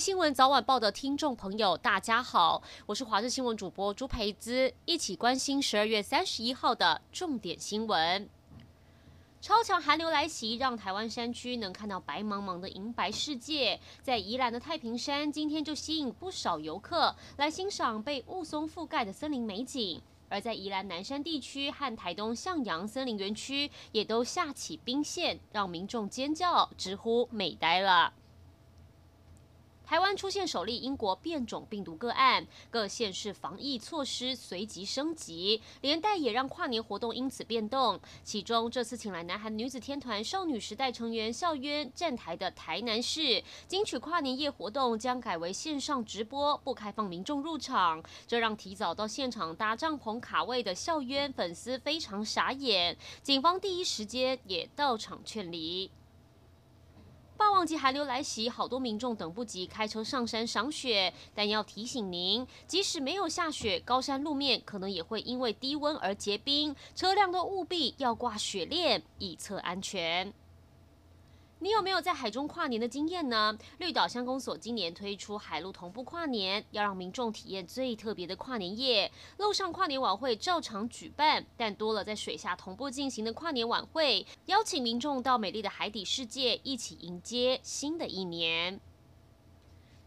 新闻早晚报的听众朋友，大家好，我是华视新闻主播朱培姿，一起关心十二月三十一号的重点新闻。超强寒流来袭，让台湾山区能看到白茫茫的银白世界。在宜兰的太平山，今天就吸引不少游客来欣赏被雾凇覆盖的森林美景。而在宜兰南山地区和台东向阳森林园区，也都下起冰线，让民众尖叫直呼美呆了。台湾出现首例英国变种病毒个案，各县市防疫措施随即升级，连带也让跨年活动因此变动。其中，这次请来南韩女子天团少女时代成员孝渊站台的台南市，金曲跨年夜活动将改为线上直播，不开放民众入场，这让提早到现场搭帐篷卡位的孝渊粉丝非常傻眼。警方第一时间也到场劝离。霸王级寒流来袭，好多民众等不及开车上山赏雪，但要提醒您，即使没有下雪，高山路面可能也会因为低温而结冰，车辆都务必要挂雪链，以测安全。你有没有在海中跨年的经验呢？绿岛乡公所今年推出海陆同步跨年，要让民众体验最特别的跨年夜。陆上跨年晚会照常举办，但多了在水下同步进行的跨年晚会，邀请民众到美丽的海底世界一起迎接新的一年。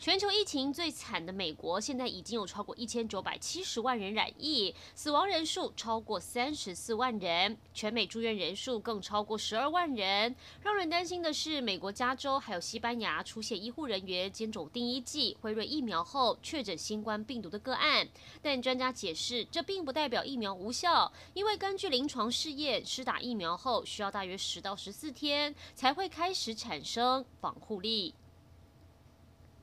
全球疫情最惨的美国，现在已经有超过一千九百七十万人染疫，死亡人数超过三十四万人，全美住院人数更超过十二万人。让人担心的是，美国加州还有西班牙出现医护人员接种第一剂辉瑞疫苗后确诊新冠病毒的个案，但专家解释，这并不代表疫苗无效，因为根据临床试验，施打疫苗后需要大约十到十四天才会开始产生防护力。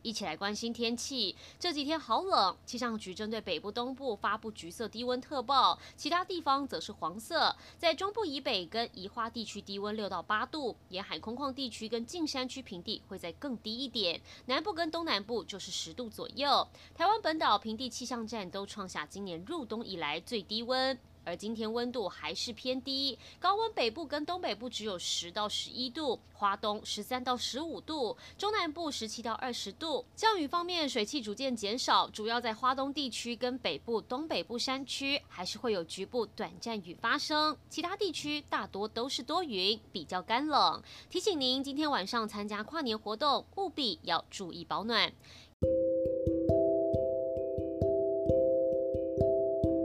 一起来关心天气，这几天好冷。气象局针对北部、东部发布橘色低温特报，其他地方则是黄色。在中部以北跟宜花地区低温六到八度，沿海空旷地区跟近山区平地会再更低一点。南部跟东南部就是十度左右。台湾本岛平地气象站都创下今年入冬以来最低温。而今天温度还是偏低，高温北部跟东北部只有十到十一度，花东十三到十五度，中南部十七到二十度。降雨方面，水汽逐渐减少，主要在花东地区跟北部、东北部山区还是会有局部短暂雨发生，其他地区大多都是多云，比较干冷。提醒您，今天晚上参加跨年活动，务必要注意保暖。